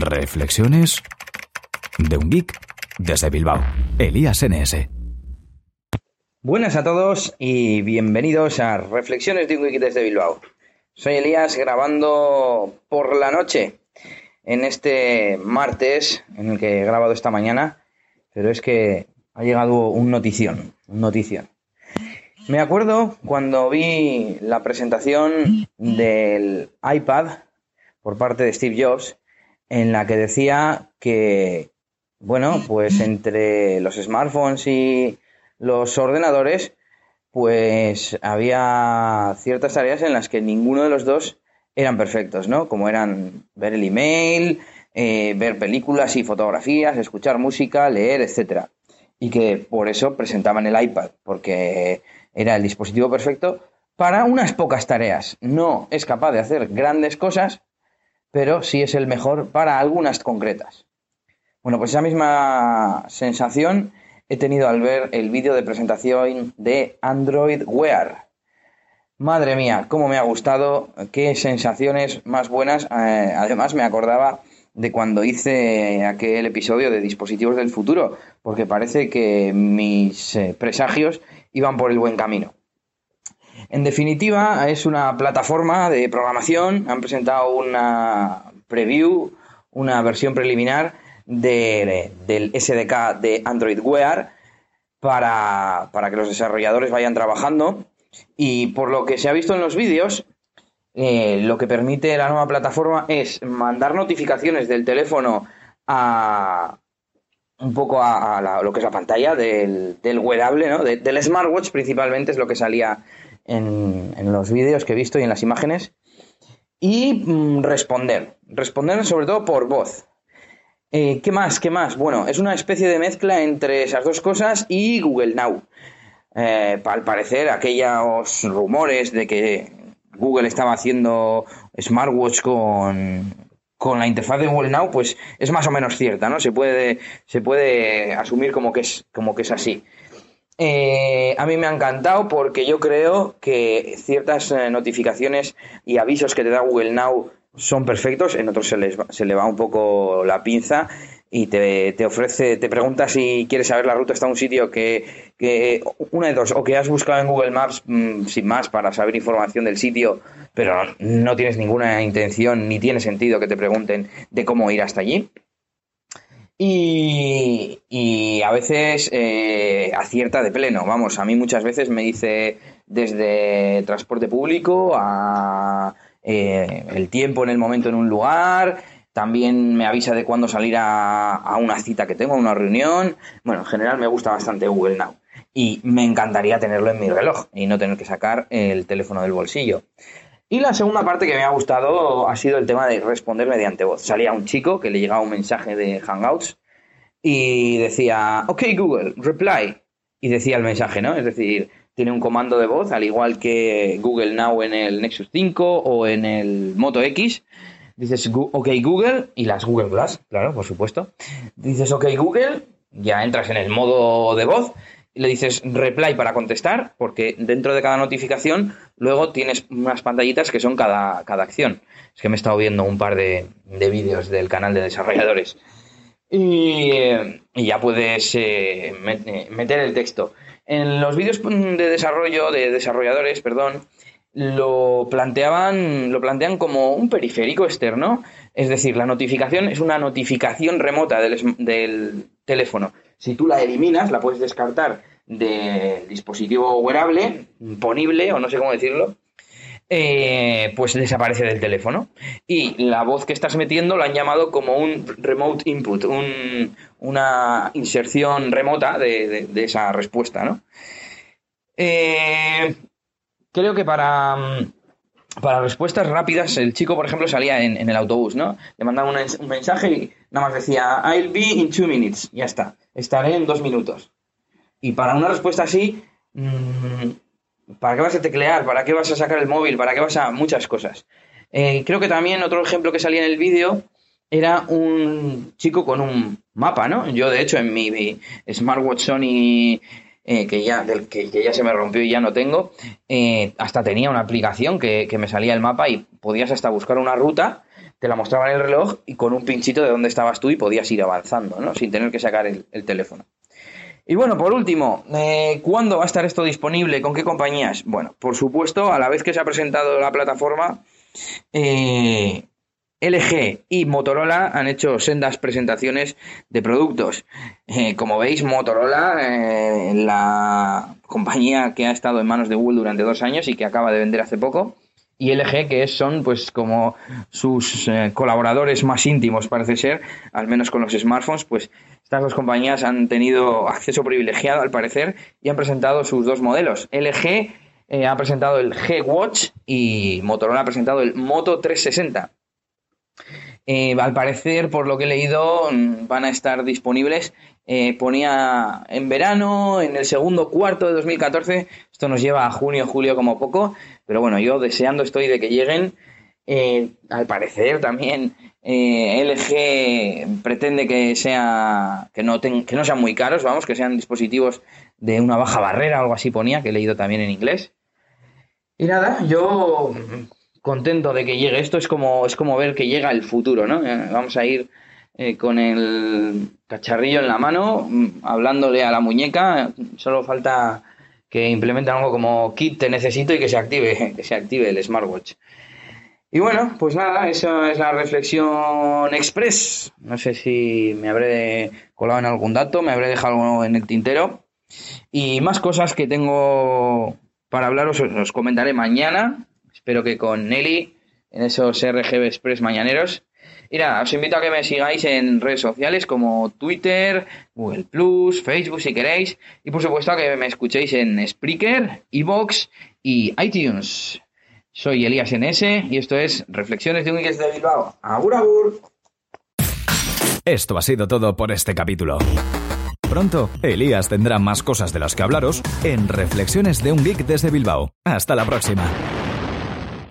Reflexiones de un geek desde Bilbao, Elías NS. Buenas a todos y bienvenidos a Reflexiones de un geek desde Bilbao. Soy Elías grabando por la noche en este martes en el que he grabado esta mañana, pero es que ha llegado un notición, un notición. Me acuerdo cuando vi la presentación del iPad por parte de Steve Jobs, en la que decía que, bueno, pues entre los smartphones y los ordenadores, pues había ciertas tareas en las que ninguno de los dos eran perfectos, ¿no? Como eran ver el email, eh, ver películas y fotografías, escuchar música, leer, etcétera. Y que por eso presentaban el iPad, porque era el dispositivo perfecto para unas pocas tareas. No es capaz de hacer grandes cosas, pero sí es el mejor para algunas concretas. Bueno, pues esa misma sensación he tenido al ver el vídeo de presentación de Android Wear. Madre mía, cómo me ha gustado, qué sensaciones más buenas. Eh, además me acordaba de cuando hice aquel episodio de dispositivos del futuro, porque parece que mis eh, presagios iban por el buen camino. En definitiva, es una plataforma de programación. Han presentado una preview, una versión preliminar del SDK de Android Wear para, para, que los desarrolladores vayan trabajando. Y por lo que se ha visto en los vídeos, eh, lo que permite la nueva plataforma es mandar notificaciones del teléfono a un poco a, lo que es la pantalla del, del wearable, ¿no? del smartwatch principalmente es lo que salía en, los vídeos que he visto y en las imágenes. Y mm, responder, responder sobre todo por voz. Eh, ¿Qué más? ¿Qué más? Bueno, es una especie de mezcla entre esas dos cosas y Google Now. Eh, al parecer, aquellos rumores de que Google estaba haciendo smartwatch con, con la interfaz de Google Now, pues es más o menos cierta, ¿no? Se puede, se puede asumir como que es, como que es así. Eh, a mí me ha encantado porque yo creo que ciertas eh, notificaciones y avisos que te da Google Now son perfectos, en otros se, les se le va un poco la pinza y te, te, ofrece, te pregunta si quieres saber la ruta hasta un sitio que, que, una de dos, o que has buscado en Google Maps mm, sin más para saber información del sitio, pero no tienes ninguna intención ni tiene sentido que te pregunten de cómo ir hasta allí. Y, a veces eh, acierta de pleno, vamos, a mí muchas veces me dice desde transporte público a eh, el tiempo en el momento en un lugar, también me avisa de cuándo salir a, una cita que tengo, a una reunión. Bueno, en general me gusta bastante Google Now. Y me encantaría tenerlo en mi reloj y no tener que sacar el teléfono del bolsillo. Y la segunda parte que me ha gustado ha sido el tema de responder mediante voz. Salía un chico que le llegaba un mensaje de Hangouts y decía, ok Google, reply. Y decía el mensaje, ¿no? Es decir, tiene un comando de voz, al igual que Google Now en el Nexus 5 o en el Moto X dices OK Google y las Google Glass, claro, por supuesto. Dices OK Google, ya entras en el modo de voz le dices reply para contestar, porque dentro de cada notificación luego tienes unas pantallitas que son cada, cada acción. Es que me he estado viendo un par de, vídeos del canal de desarrolladores. Y, ya puedes eh, meter el texto. En los vídeos de desarrollo, de desarrolladores, perdón, lo planteaban, lo plantean como un periférico externo, es decir, la notificación es una notificación remota del, teléfono. Si tú la eliminas, la puedes descartar del dispositivo wearable, ponible o no sé cómo decirlo, eh, pues desaparece del teléfono. Y la voz que estás metiendo la han llamado como un remote input, una inserción remota de, esa respuesta, ¿no? Eh, creo que para, mm, para respuestas rápidas, el chico, por ejemplo, salía en, el autobús, ¿no? Le mandaba un, mensaje y nada más decía, I'll be in two minutes. Ya está, estaré en dos minutos. Y para una respuesta así, mm, ¿para qué vas a teclear? ¿Para qué vas a sacar el móvil? ¿Para qué vas a muchas cosas? Eh, creo que también otro ejemplo que salía en el vídeo era un chico con un mapa, ¿no? Yo, de hecho, en mi smartwatch Sony eh, que, ya, del, que, ya se me rompió y ya no tengo, eh, hasta tenía una aplicación que, me salía el mapa y podías hasta buscar una ruta te la mostraba en el reloj y con un pinchito de dónde estabas tú y podías ir avanzando, ¿no? Sin tener que sacar el, teléfono. Y bueno, por último, eh, ¿cuándo va a estar esto disponible? ¿Con qué compañías? Bueno, por supuesto, a la vez que se ha presentado la plataforma, eh, LG y Motorola han hecho sendas presentaciones de productos. Eh, como veis, Motorola, eh, la compañía que ha estado en manos de Google durante dos años y que acaba de vender hace poco, y LG, que son pues como sus eh, colaboradores más íntimos, parece ser, al menos con los smartphones, pues estas dos compañías han tenido acceso privilegiado, al parecer, y han presentado sus dos modelos. LG ha presentado el G Watch y Motorola ha presentado el Moto 360. Eh, al parecer, por lo que he leído, mm, van a estar disponibles. Eh, ponía en verano, en el segundo cuarto de 2014. Esto nos lleva a junio, julio como poco. Pero bueno, yo deseando estoy de que lleguen. Eh, al parecer también LG pretende que sea que no, que no sean muy caros, vamos, que sean dispositivos de una baja barrera, algo así ponía, que he leído también en inglés. Y nada, yo contento de que llegue. Esto es como, es como ver que llega el futuro, ¿no? Eh, vamos a ir eh, con el cacharrillo en la mano, mm, hablándole a la muñeca. Solo falta que implementen algo como kit te necesito y que se active, que se active el smartwatch. Y bueno, pues nada, esa es la reflexión express. No sé si me habré colado en algún dato, me habré dejado en el tintero. Y más cosas que tengo para hablaros os comentaré mañana Espero que con Nelly en esos RGB Express mañaneros. Y nada, os invito a que me sigáis en redes sociales como Twitter, Google Plus, Facebook si queréis. Y por supuesto a que me escuchéis en Spreaker, Evox y iTunes. Soy Elías NS y esto es Reflexiones de un de Bilbao. ¡Agur, agur! Esto ha sido todo por este capítulo. Pronto, Elías tendrá más cosas de las que hablaros en Reflexiones de un Geek desde Bilbao. Hasta la próxima.